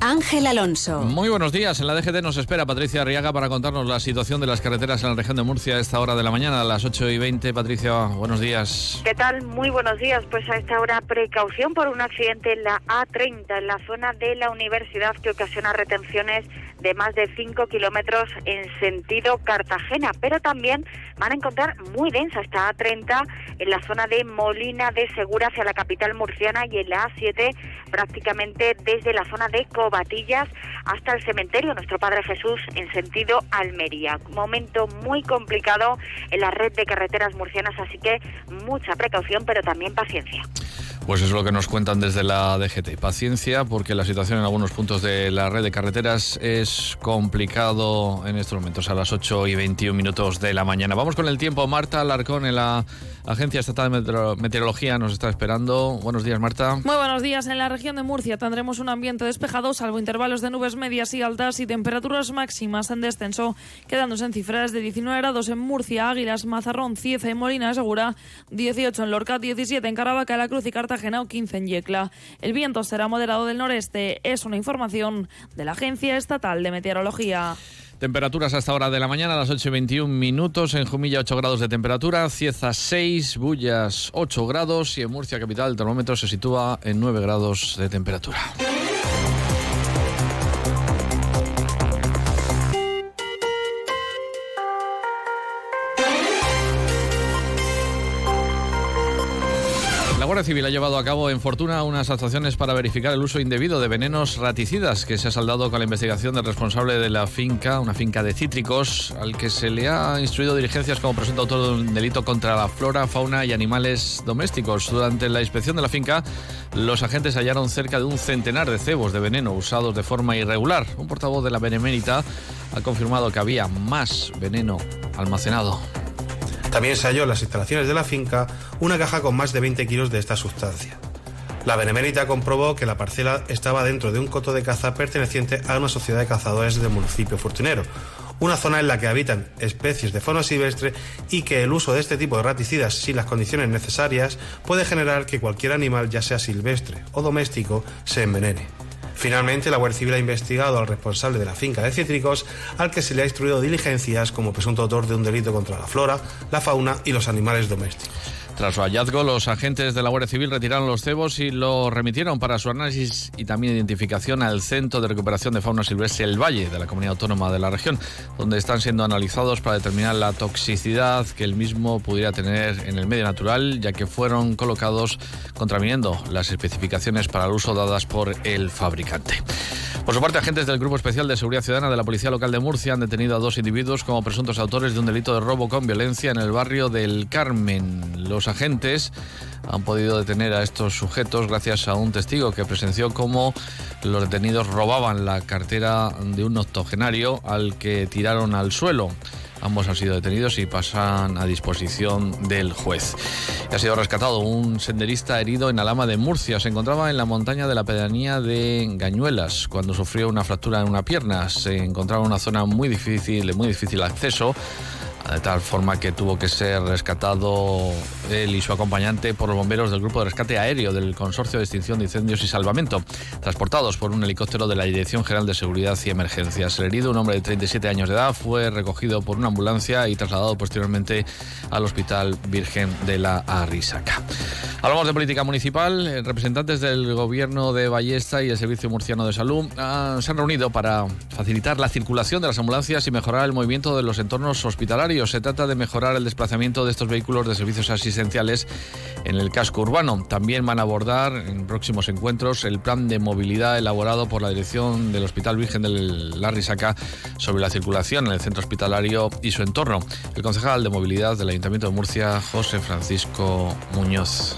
Ángel Alonso. Muy buenos días. En la DGT nos espera Patricia Arriaga para contarnos la situación de las carreteras en la región de Murcia a esta hora de la mañana, a las 8 y 20. Patricia, buenos días. ¿Qué tal? Muy buenos días. Pues a esta hora precaución por un accidente en la A30, en la zona de la universidad que ocasiona retenciones de más de 5 kilómetros en sentido Cartagena, pero también van a encontrar muy densa esta A30 en la zona de Molina de Segura hacia la capital murciana y en la A7 prácticamente desde la zona de Cobatillas hasta el cementerio Nuestro Padre Jesús en sentido Almería. Momento muy complicado en la red de carreteras murcianas, así que mucha precaución, pero también paciencia. Pues es lo que nos cuentan desde la DGT. Paciencia, porque la situación en algunos puntos de la red de carreteras es complicado en estos momentos, a las 8 y 21 minutos de la mañana. Vamos con el tiempo. Marta Alarcón en la Agencia Estatal de Meteorología nos está esperando. Buenos días, Marta. Muy buenos días. En la región de Murcia tendremos un ambiente despejado, salvo intervalos de nubes medias y altas y temperaturas máximas en descenso, quedándose en cifras de 19 grados en Murcia, Águilas, Mazarrón, Cieza y Molina Segura, 18 en Lorca, 17 en Caravaca, La Cruz y Cartagena 15 en Yecla. El viento será moderado del noreste. Es una información de la Agencia Estatal de Meteorología. Temperaturas hasta hora de la mañana, a las 8 y 21 minutos. En Jumilla, 8 grados de temperatura. Cieza, 6. Bullas, 8 grados. Y en Murcia, capital, el termómetro se sitúa en 9 grados de temperatura. Guardia Civil ha llevado a cabo en Fortuna unas actuaciones para verificar el uso indebido de venenos raticidas que se ha saldado con la investigación del responsable de la finca, una finca de cítricos, al que se le ha instruido diligencias como presunto autor de un delito contra la flora, fauna y animales domésticos. Durante la inspección de la finca, los agentes hallaron cerca de un centenar de cebos de veneno usados de forma irregular. Un portavoz de la Benemérita ha confirmado que había más veneno almacenado. También se halló en las instalaciones de la finca una caja con más de 20 kilos de esta sustancia. La Benemérita comprobó que la parcela estaba dentro de un coto de caza perteneciente a una sociedad de cazadores del municipio Fortunero, una zona en la que habitan especies de fauna silvestre y que el uso de este tipo de raticidas sin las condiciones necesarias puede generar que cualquier animal, ya sea silvestre o doméstico, se envenene. Finalmente, la Guardia Civil ha investigado al responsable de la finca de cítricos, al que se le ha instruido diligencias como presunto autor de un delito contra la flora, la fauna y los animales domésticos. Tras su hallazgo, los agentes de la Guardia Civil retiraron los cebos y lo remitieron para su análisis y también identificación al Centro de Recuperación de Fauna Silvestre El Valle, de la comunidad autónoma de la región, donde están siendo analizados para determinar la toxicidad que el mismo pudiera tener en el medio natural, ya que fueron colocados contraviniendo las especificaciones para el uso dadas por el fabricante. Por su parte, agentes del Grupo Especial de Seguridad Ciudadana de la Policía Local de Murcia han detenido a dos individuos como presuntos autores de un delito de robo con violencia en el barrio del Carmen. Los agentes han podido detener a estos sujetos gracias a un testigo que presenció cómo los detenidos robaban la cartera de un octogenario al que tiraron al suelo. Ambos han sido detenidos y pasan a disposición del juez. Ha sido rescatado un senderista herido en Alama de Murcia. Se encontraba en la montaña de la pedanía de Gañuelas cuando sufrió una fractura en una pierna. Se encontraba en una zona muy difícil, de muy difícil acceso de tal forma que tuvo que ser rescatado él y su acompañante por los bomberos del Grupo de Rescate Aéreo del Consorcio de Extinción de Incendios y Salvamento, transportados por un helicóptero de la Dirección General de Seguridad y Emergencias. El herido, un hombre de 37 años de edad, fue recogido por una ambulancia y trasladado posteriormente al Hospital Virgen de la Arrisaca. Hablamos de política municipal. Eh, representantes del Gobierno de Ballesta y el Servicio Murciano de Salud ah, se han reunido para facilitar la circulación de las ambulancias y mejorar el movimiento de los entornos hospitalarios se trata de mejorar el desplazamiento de estos vehículos de servicios asistenciales en el casco urbano. También van a abordar en próximos encuentros el plan de movilidad elaborado por la dirección del Hospital Virgen del Larrisaca sobre la circulación en el centro hospitalario y su entorno. El concejal de movilidad del Ayuntamiento de Murcia, José Francisco Muñoz.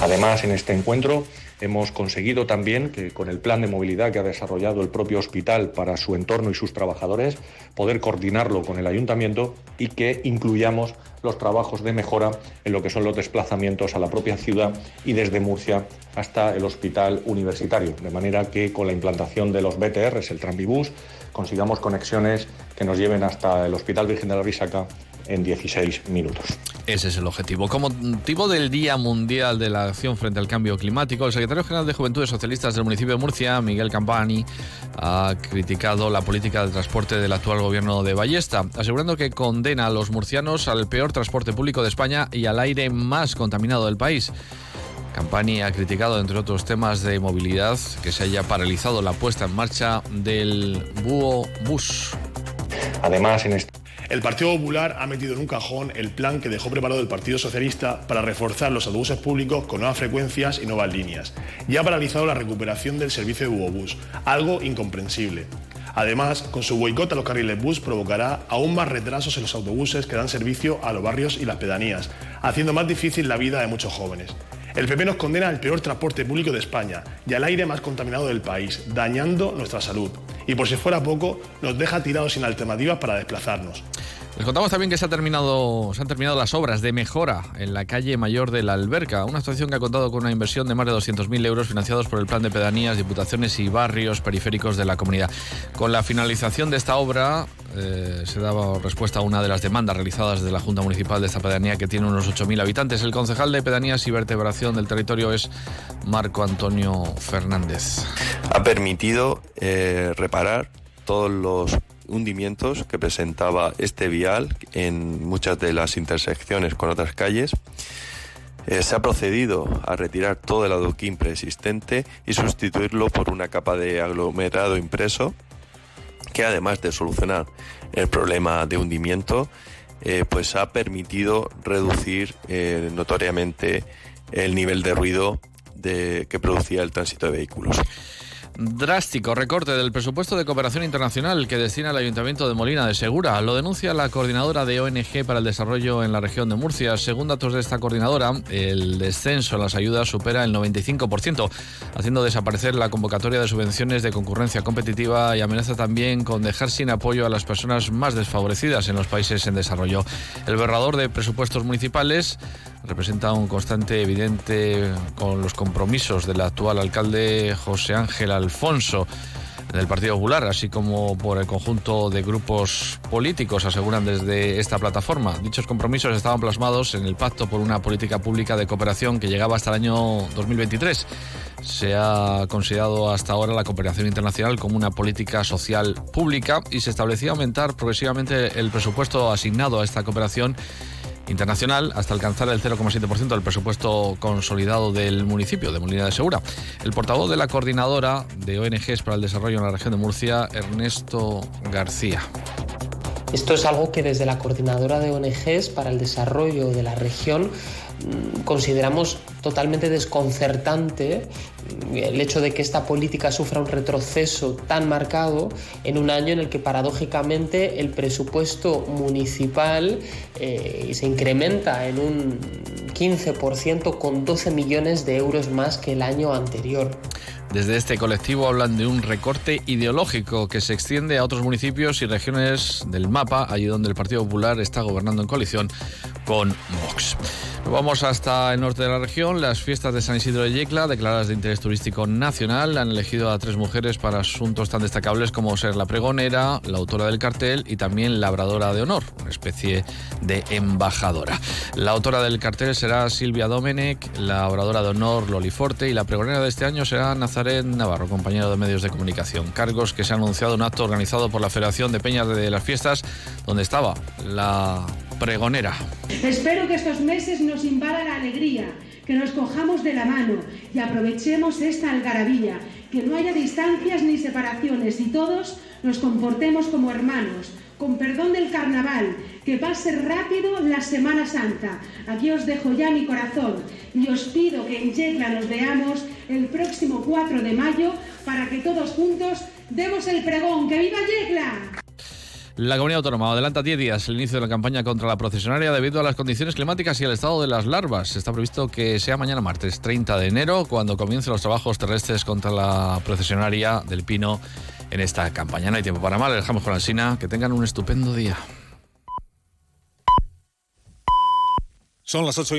Además, en este encuentro Hemos conseguido también que con el plan de movilidad que ha desarrollado el propio hospital para su entorno y sus trabajadores, poder coordinarlo con el ayuntamiento y que incluyamos los trabajos de mejora en lo que son los desplazamientos a la propia ciudad y desde Murcia hasta el hospital universitario. De manera que con la implantación de los BTRs, el Tranvibús, consigamos conexiones que nos lleven hasta el Hospital Virgen de la Risaca en 16 minutos. Ese es el objetivo. Como motivo del Día Mundial de la Acción frente al Cambio Climático, el secretario general de Juventudes Socialistas del municipio de Murcia, Miguel Campani, ha criticado la política de transporte del actual gobierno de Ballesta, asegurando que condena a los murcianos al peor transporte público de España y al aire más contaminado del país. Campani ha criticado, entre otros temas de movilidad, que se haya paralizado la puesta en marcha del Búho Bus. Además, en este el Partido Popular ha metido en un cajón el plan que dejó preparado el Partido Socialista para reforzar los autobuses públicos con nuevas frecuencias y nuevas líneas. Y ha paralizado la recuperación del servicio de Bubobús, algo incomprensible. Además, con su boicot a los carriles bus provocará aún más retrasos en los autobuses que dan servicio a los barrios y las pedanías, haciendo más difícil la vida de muchos jóvenes. El PP nos condena al peor transporte público de España y al aire más contaminado del país, dañando nuestra salud. Y por si fuera poco, nos deja tirados sin alternativas para desplazarnos. Les contamos también que se, ha terminado, se han terminado las obras de mejora en la calle mayor de la Alberca, una actuación que ha contado con una inversión de más de 200.000 euros financiados por el Plan de Pedanías, Diputaciones y Barrios Periféricos de la comunidad. Con la finalización de esta obra eh, se daba respuesta a una de las demandas realizadas de la Junta Municipal de esta pedanía que tiene unos 8.000 habitantes. El concejal de Pedanías y Vertebración del Territorio es Marco Antonio Fernández. Ha permitido eh, reparar todos los hundimientos que presentaba este vial en muchas de las intersecciones con otras calles. Eh, se ha procedido a retirar todo el adoquín preexistente y sustituirlo por una capa de aglomerado impreso que además de solucionar el problema de hundimiento, eh, pues ha permitido reducir eh, notoriamente el nivel de ruido que producía el tránsito de vehículos. Drástico recorte del presupuesto de cooperación internacional que destina el Ayuntamiento de Molina de Segura. Lo denuncia la coordinadora de ONG para el desarrollo en la región de Murcia. Según datos de esta coordinadora, el descenso en las ayudas supera el 95%, haciendo desaparecer la convocatoria de subvenciones de concurrencia competitiva y amenaza también con dejar sin apoyo a las personas más desfavorecidas en los países en desarrollo. El borrador de presupuestos municipales representa un constante evidente con los compromisos del actual alcalde José Ángel Alfonso del Partido Popular, así como por el conjunto de grupos políticos, aseguran desde esta plataforma. Dichos compromisos estaban plasmados en el Pacto por una Política Pública de Cooperación que llegaba hasta el año 2023. Se ha considerado hasta ahora la cooperación internacional como una política social pública y se establecía aumentar progresivamente el presupuesto asignado a esta cooperación internacional hasta alcanzar el 0,7% del presupuesto consolidado del municipio de Molina de Segura. El portavoz de la coordinadora de ONGs para el desarrollo en la región de Murcia, Ernesto García. Esto es algo que desde la coordinadora de ONGs para el desarrollo de la región mm, consideramos totalmente desconcertante el hecho de que esta política sufra un retroceso tan marcado en un año en el que paradójicamente el presupuesto municipal eh, se incrementa en un 15% con 12 millones de euros más que el año anterior. Desde este colectivo hablan de un recorte ideológico que se extiende a otros municipios y regiones del mapa, allí donde el Partido Popular está gobernando en coalición con Vox. Vamos hasta el norte de la región. Las fiestas de San Isidro de Yecla, declaradas de interés turístico nacional, han elegido a tres mujeres para asuntos tan destacables como ser la pregonera, la autora del cartel y también labradora de honor, una especie de embajadora. La autora del cartel será Silvia Domenech, la oradora de honor Loli Forte y la pregonera de este año será Nazaret Navarro, compañero de medios de comunicación. Cargos que se ha anunciado en un acto organizado por la Federación de Peñas de las Fiestas, donde estaba la pregonera. Espero que estos meses nos invada la alegría, que nos cojamos de la mano y aprovechemos esta algarabía, que no haya distancias ni separaciones y todos nos comportemos como hermanos, con perdón del carnaval, que pase rápido la Semana Santa. Aquí os dejo ya mi corazón y os pido que en Yecla nos veamos el próximo 4 de mayo para que todos juntos demos el pregón. ¡Que viva Yecla! La comunidad autónoma adelanta 10 días el inicio de la campaña contra la procesionaria debido a las condiciones climáticas y el estado de las larvas. Está previsto que sea mañana martes 30 de enero cuando comiencen los trabajos terrestres contra la procesionaria del Pino en esta campaña. No hay tiempo para mal, dejamos con la Sina. Que tengan un estupendo día. Son las ocho y